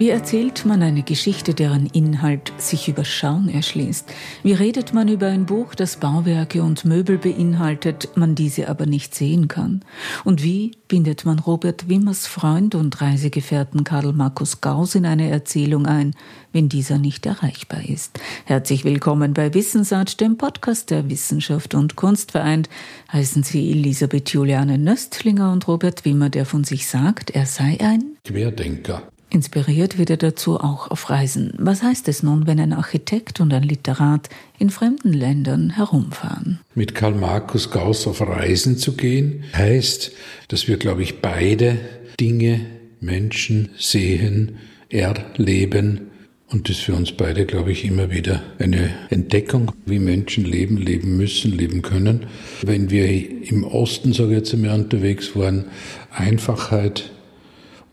Wie erzählt man eine Geschichte, deren Inhalt sich über Schauen erschließt? Wie redet man über ein Buch, das Bauwerke und Möbel beinhaltet, man diese aber nicht sehen kann? Und wie bindet man Robert Wimmers Freund und Reisegefährten Karl Markus Gauss in eine Erzählung ein, wenn dieser nicht erreichbar ist? Herzlich willkommen bei Wissensart, dem Podcast der Wissenschaft und Kunst vereint. Heißen Sie Elisabeth Juliane Nöstlinger und Robert Wimmer, der von sich sagt, er sei ein Querdenker. Inspiriert wird er dazu auch auf Reisen. Was heißt es nun, wenn ein Architekt und ein Literat in fremden Ländern herumfahren? Mit Karl Markus Gauss auf Reisen zu gehen, heißt, dass wir, glaube ich, beide Dinge, Menschen sehen, erleben. Und das für uns beide, glaube ich, immer wieder eine Entdeckung, wie Menschen leben, leben müssen, leben können. Wenn wir im Osten, sage ich jetzt einmal, unterwegs waren, Einfachheit,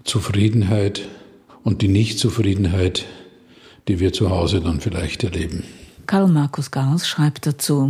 Zufriedenheit, und die Nichtzufriedenheit, die wir zu Hause dann vielleicht erleben. Karl Markus Gauss schreibt dazu,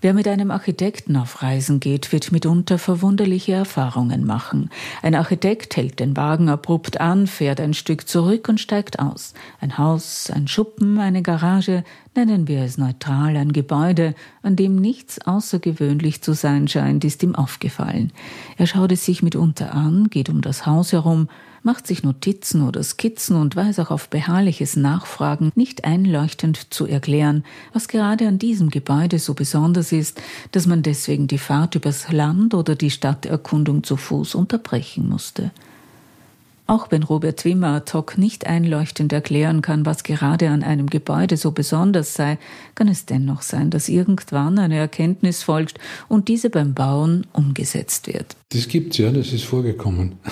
Wer mit einem Architekten auf Reisen geht, wird mitunter verwunderliche Erfahrungen machen. Ein Architekt hält den Wagen abrupt an, fährt ein Stück zurück und steigt aus. Ein Haus, ein Schuppen, eine Garage, nennen wir es neutral, ein Gebäude, an dem nichts außergewöhnlich zu sein scheint, ist ihm aufgefallen. Er schaut es sich mitunter an, geht um das Haus herum, macht sich Notizen oder Skizzen und weiß auch auf beharrliches Nachfragen nicht einleuchtend zu erklären, was gerade an diesem Gebäude so besonders ist, dass man deswegen die Fahrt übers Land oder die Stadterkundung zu Fuß unterbrechen musste. Auch wenn Robert Wimmer ad hoc nicht einleuchtend erklären kann, was gerade an einem Gebäude so besonders sei, kann es dennoch sein, dass irgendwann eine Erkenntnis folgt und diese beim Bauen umgesetzt wird. Das gibt's ja, das ist vorgekommen.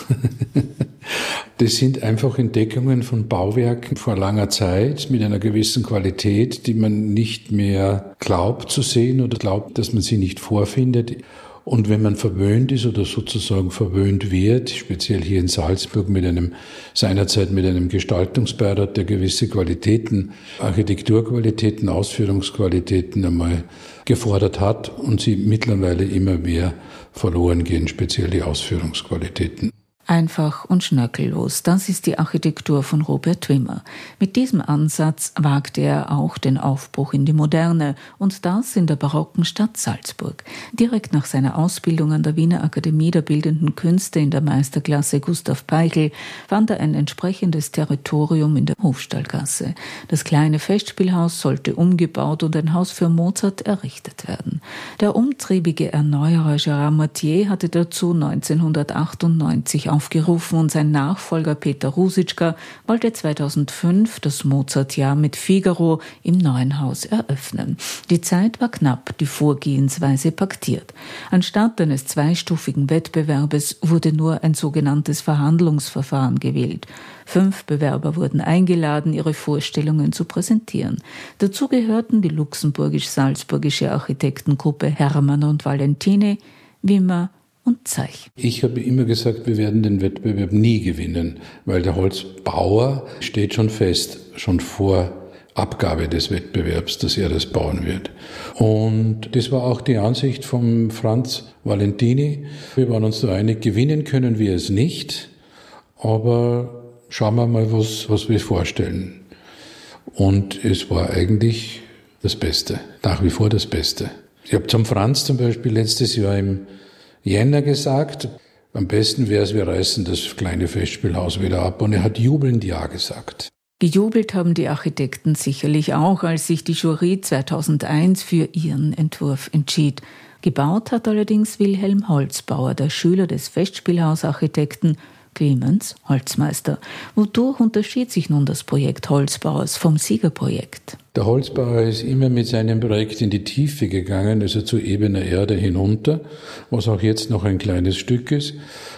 Das sind einfach Entdeckungen von Bauwerken vor langer Zeit mit einer gewissen Qualität, die man nicht mehr glaubt zu sehen oder glaubt, dass man sie nicht vorfindet. Und wenn man verwöhnt ist oder sozusagen verwöhnt wird, speziell hier in Salzburg mit einem, seinerzeit mit einem Gestaltungsbeirat, der gewisse Qualitäten, Architekturqualitäten, Ausführungsqualitäten einmal gefordert hat und sie mittlerweile immer mehr verloren gehen, speziell die Ausführungsqualitäten. Einfach und schnörkellos, das ist die Architektur von Robert Wimmer. Mit diesem Ansatz wagte er auch den Aufbruch in die Moderne und das in der barocken Stadt Salzburg. Direkt nach seiner Ausbildung an der Wiener Akademie der Bildenden Künste in der Meisterklasse Gustav Peichel fand er ein entsprechendes Territorium in der Hofstallgasse. Das kleine Festspielhaus sollte umgebaut und ein Haus für Mozart errichtet werden. Der umtriebige Erneuerer Gérard Mathieu hatte dazu 1998 aufgerufen und sein Nachfolger Peter Rusitschka wollte 2005 das Mozartjahr mit Figaro im neuen Haus eröffnen. Die Zeit war knapp, die Vorgehensweise paktiert. Anstatt eines zweistufigen Wettbewerbes wurde nur ein sogenanntes Verhandlungsverfahren gewählt. Fünf Bewerber wurden eingeladen, ihre Vorstellungen zu präsentieren. Dazu gehörten die luxemburgisch-salzburgische Architektengruppe Hermann und Valentini, Wimmer, und Zeich. Ich habe immer gesagt, wir werden den Wettbewerb nie gewinnen, weil der Holzbauer steht schon fest, schon vor Abgabe des Wettbewerbs, dass er das bauen wird. Und das war auch die Ansicht von Franz Valentini. Wir waren uns da einig, gewinnen können wir es nicht, aber schauen wir mal, was, was wir vorstellen. Und es war eigentlich das Beste, nach wie vor das Beste. Ich habe zum Franz zum Beispiel letztes Jahr im Jänner gesagt, am besten wäre es, wir reißen das kleine Festspielhaus wieder ab. Und er hat jubelnd Ja gesagt. Gejubelt haben die Architekten sicherlich auch, als sich die Jury 2001 für ihren Entwurf entschied. Gebaut hat allerdings Wilhelm Holzbauer, der Schüler des Festspielhausarchitekten Clemens Holzmeister. Wodurch unterschied sich nun das Projekt Holzbauers vom Siegerprojekt? Der Holzbauer ist immer mit seinem Projekt in die Tiefe gegangen, also zu ebener Erde hinunter, was auch jetzt noch ein kleines Stück ist.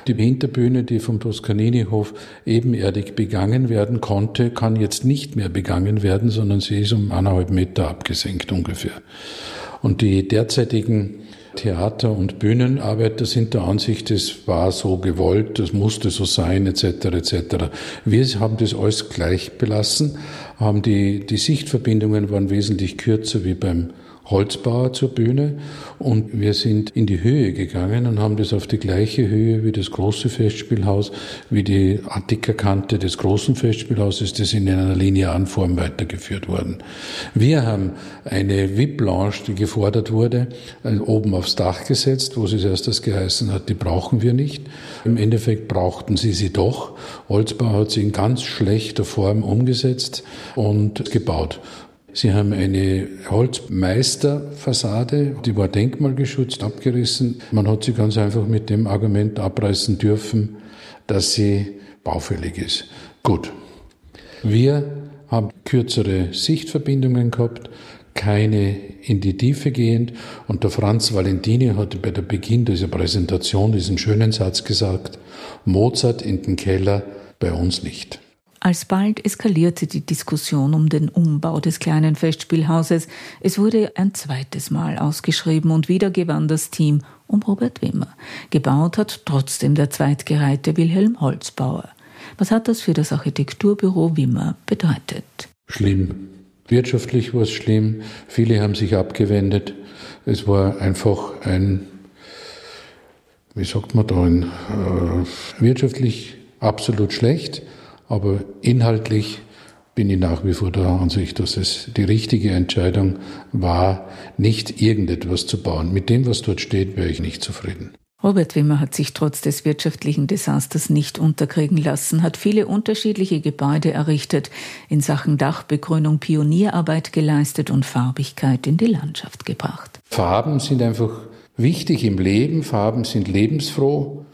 Die Hinterbühne, die vom Toscanini-Hof ebenerdig begangen werden konnte, kann jetzt nicht mehr begangen werden, sondern sie ist um eineinhalb Meter abgesenkt ungefähr. Und die derzeitigen Theater- und Bühnenarbeiter sind der Ansicht, es war so gewollt, das musste so sein, etc. etc. Wir haben das alles gleich belassen, haben die, die Sichtverbindungen waren wesentlich kürzer wie beim Holzbauer zur Bühne und wir sind in die Höhe gegangen und haben das auf die gleiche Höhe wie das große Festspielhaus, wie die Attikerkante des großen Festspielhauses, das in einer linearen Form weitergeführt worden. Wir haben eine VIP-Lounge, die gefordert wurde, äh, oben aufs Dach gesetzt, wo es erst das geheißen hat, die brauchen wir nicht. Im Endeffekt brauchten sie sie doch. Holzbau hat sie in ganz schlechter Form umgesetzt und gebaut. Sie haben eine Holzmeisterfassade, die war denkmalgeschützt, abgerissen. Man hat sie ganz einfach mit dem Argument abreißen dürfen, dass sie baufällig ist. Gut. Wir haben kürzere Sichtverbindungen gehabt, keine in die Tiefe gehend. Und der Franz Valentini hat bei der Beginn dieser Präsentation diesen schönen Satz gesagt, Mozart in den Keller, bei uns nicht. Alsbald eskalierte die Diskussion um den Umbau des kleinen Festspielhauses. Es wurde ein zweites Mal ausgeschrieben und wieder gewann das Team um Robert Wimmer. Gebaut hat trotzdem der zweitgereihte Wilhelm Holzbauer. Was hat das für das Architekturbüro Wimmer bedeutet? Schlimm. Wirtschaftlich war es schlimm. Viele haben sich abgewendet. Es war einfach ein, wie sagt man da, ein, äh, wirtschaftlich absolut schlecht. Aber inhaltlich bin ich nach wie vor der Ansicht, dass es die richtige Entscheidung war, nicht irgendetwas zu bauen. Mit dem, was dort steht, wäre ich nicht zufrieden. Robert Wimmer hat sich trotz des wirtschaftlichen Desasters nicht unterkriegen lassen, hat viele unterschiedliche Gebäude errichtet, in Sachen Dachbegrünung Pionierarbeit geleistet und Farbigkeit in die Landschaft gebracht. Farben sind einfach wichtig im Leben, Farben sind lebensfroh.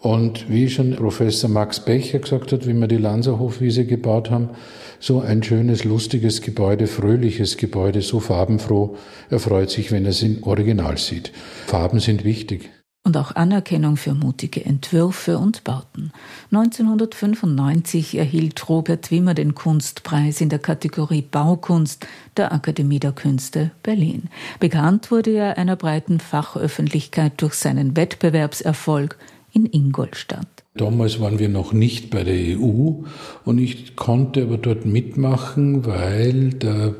Und wie schon Professor Max Becher gesagt hat, wie wir die Lanzerhofwiese gebaut haben, so ein schönes, lustiges Gebäude, fröhliches Gebäude, so farbenfroh, er freut sich, wenn er es im Original sieht. Farben sind wichtig. Und auch Anerkennung für mutige Entwürfe und Bauten. 1995 erhielt Robert Wimmer den Kunstpreis in der Kategorie Baukunst der Akademie der Künste Berlin. Bekannt wurde er einer breiten Fachöffentlichkeit durch seinen Wettbewerbserfolg in Ingolstadt. Damals waren wir noch nicht bei der EU und ich konnte aber dort mitmachen, weil der,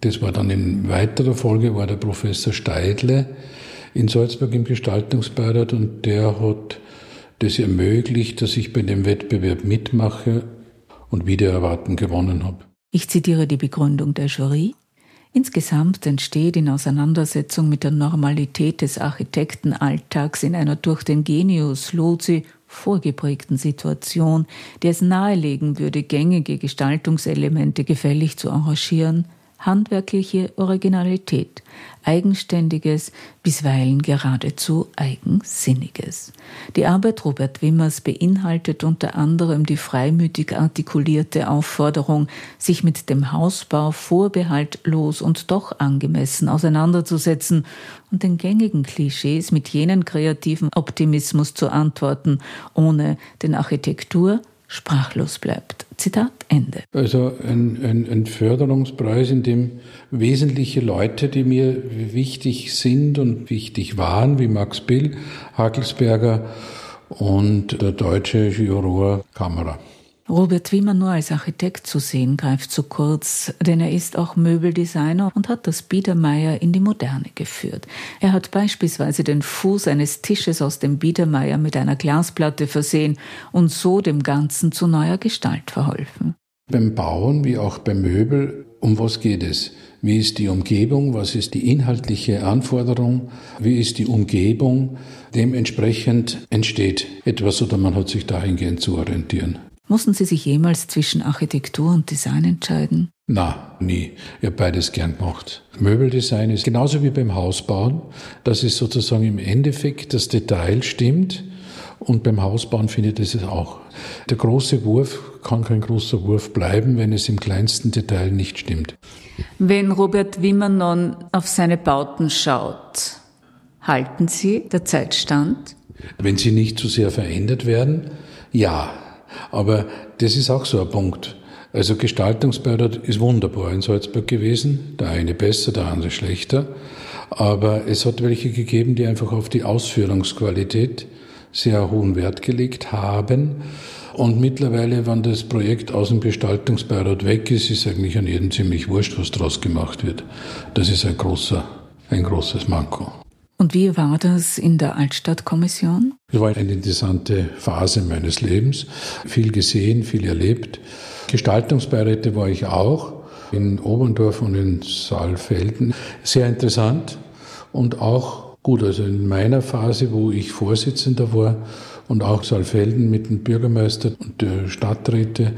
das war dann in weiterer Folge, war der Professor Steidle in Salzburg im Gestaltungsbeirat und der hat das ermöglicht, dass ich bei dem Wettbewerb mitmache und wieder erwarten gewonnen habe. Ich zitiere die Begründung der Jury. Insgesamt entsteht in Auseinandersetzung mit der Normalität des Architektenalltags in einer durch den Genius Lozi vorgeprägten Situation, der es nahelegen würde, gängige Gestaltungselemente gefällig zu arrangieren, handwerkliche Originalität, Eigenständiges, bisweilen geradezu Eigensinniges. Die Arbeit Robert Wimmers beinhaltet unter anderem die freimütig artikulierte Aufforderung, sich mit dem Hausbau vorbehaltlos und doch angemessen auseinanderzusetzen und den gängigen Klischees mit jenen kreativen Optimismus zu antworten, ohne den Architektur sprachlos bleibt. Zitat Ende. Also ein, ein, ein, Förderungspreis, in dem wesentliche Leute, die mir wichtig sind und wichtig waren, wie Max Bill, Hagelsberger und der deutsche Juror Kammerer. Robert Wiemer nur als Architekt zu sehen, greift zu kurz, denn er ist auch Möbeldesigner und hat das Biedermeier in die Moderne geführt. Er hat beispielsweise den Fuß eines Tisches aus dem Biedermeier mit einer Glasplatte versehen und so dem Ganzen zu neuer Gestalt verholfen. Beim Bauen wie auch beim Möbel, um was geht es? Wie ist die Umgebung? Was ist die inhaltliche Anforderung? Wie ist die Umgebung? Dementsprechend entsteht etwas oder man hat sich dahingehend zu orientieren. Mussten Sie sich jemals zwischen Architektur und Design entscheiden? Na, nie. Ich habe beides gern gemacht. Möbeldesign ist genauso wie beim Hausbauen, dass es sozusagen im Endeffekt das Detail stimmt und beim Hausbauen findet es auch. Der große Wurf kann kein großer Wurf bleiben, wenn es im kleinsten Detail nicht stimmt. Wenn Robert Wimmernon auf seine Bauten schaut, halten Sie der Zeit stand? Wenn sie nicht zu sehr verändert werden, ja. Aber das ist auch so ein Punkt. Also Gestaltungsbeirat ist wunderbar in Salzburg gewesen, der eine besser, der andere schlechter. Aber es hat welche gegeben, die einfach auf die Ausführungsqualität sehr hohen Wert gelegt haben. Und mittlerweile, wenn das Projekt aus dem Gestaltungsbeirat weg ist, ist eigentlich an jedem ziemlich wurscht, was daraus gemacht wird. Das ist ein großer ein großes Manko. Und wie war das in der Altstadtkommission? Es war eine interessante Phase meines Lebens. Viel gesehen, viel erlebt. Gestaltungsbeiräte war ich auch in Oberndorf und in Saalfelden. Sehr interessant und auch gut. Also in meiner Phase, wo ich Vorsitzender war und auch Saalfelden mit dem Bürgermeister und der Stadträte,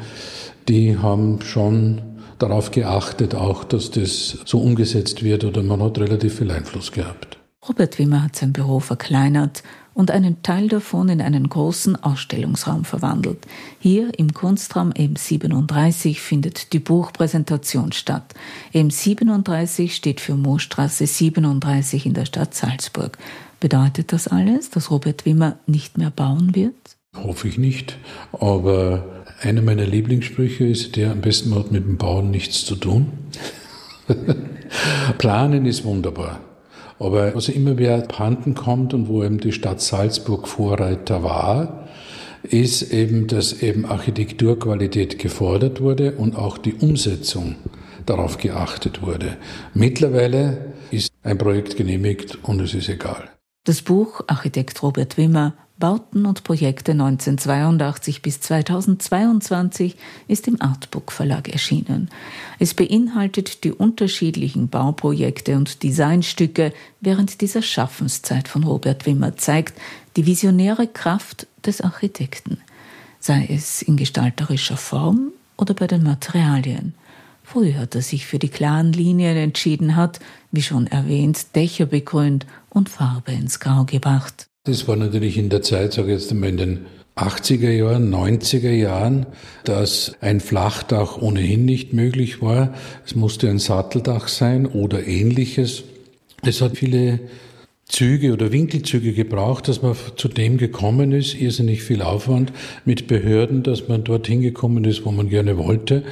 die haben schon darauf geachtet, auch, dass das so umgesetzt wird oder man hat relativ viel Einfluss gehabt. Robert Wimmer hat sein Büro verkleinert und einen Teil davon in einen großen Ausstellungsraum verwandelt. Hier im Kunstraum M37 findet die Buchpräsentation statt. M37 steht für Moorstraße 37 in der Stadt Salzburg. Bedeutet das alles, dass Robert Wimmer nicht mehr bauen wird? Hoffe ich nicht. Aber einer meiner Lieblingssprüche ist der, am besten hat mit dem Bauen nichts zu tun. Planen ist wunderbar. Aber was immer wer abhanden kommt und wo eben die Stadt Salzburg Vorreiter war, ist eben, dass eben Architekturqualität gefordert wurde und auch die Umsetzung darauf geachtet wurde. Mittlerweile ist ein Projekt genehmigt und es ist egal. Das Buch Architekt Robert Wimmer Bauten und Projekte 1982 bis 2022 ist im Artbook Verlag erschienen. Es beinhaltet die unterschiedlichen Bauprojekte und Designstücke während dieser Schaffenszeit von Robert Wimmer zeigt die visionäre Kraft des Architekten, sei es in gestalterischer Form oder bei den Materialien. Früher hat er sich für die klaren Linien entschieden hat, wie schon erwähnt, Dächer begrünt und Farbe ins Grau gebracht. Das war natürlich in der Zeit, sage ich jetzt einmal in den 80er Jahren, 90er Jahren, dass ein Flachdach ohnehin nicht möglich war. Es musste ein Satteldach sein oder ähnliches. Es hat viele Züge oder Winkelzüge gebraucht, dass man zu dem gekommen ist, irrsinnig viel Aufwand mit Behörden, dass man dorthin gekommen ist, wo man gerne wollte.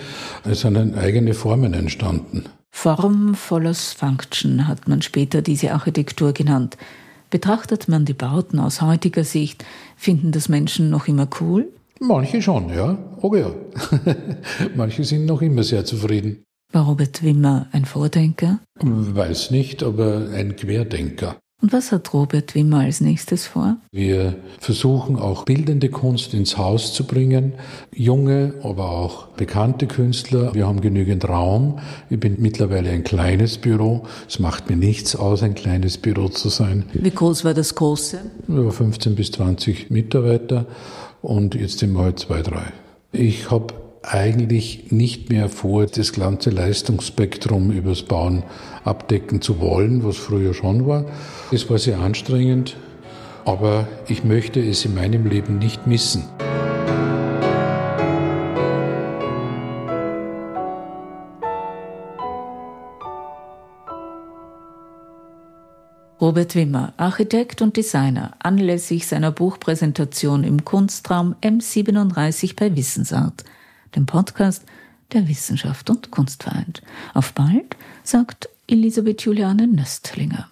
Es sind eigene Formen entstanden. Form follows Function hat man später diese Architektur genannt. Betrachtet man die Bauten aus heutiger Sicht, finden das Menschen noch immer cool? Manche schon, ja. Oh ja. Manche sind noch immer sehr zufrieden. War Robert Wimmer ein Vordenker? Weiß nicht, aber ein Querdenker. Und was hat Robert Wimmer als nächstes vor? Wir versuchen auch bildende Kunst ins Haus zu bringen, junge, aber auch bekannte Künstler. Wir haben genügend Raum. Ich bin mittlerweile ein kleines Büro. Es macht mir nichts aus, ein kleines Büro zu sein. Wie groß war das große? Über 15 bis 20 Mitarbeiter und jetzt sind wir halt zwei, drei. Ich habe eigentlich nicht mehr vor, das ganze Leistungsspektrum übers Bauen abdecken zu wollen, was früher schon war. Es war sehr anstrengend, aber ich möchte es in meinem Leben nicht missen. Robert Wimmer, Architekt und Designer, anlässlich seiner Buchpräsentation im Kunstraum M37 bei Wissensart – dem Podcast der Wissenschaft und Kunstvereint. Auf bald, sagt Elisabeth Juliane Nöstlinger.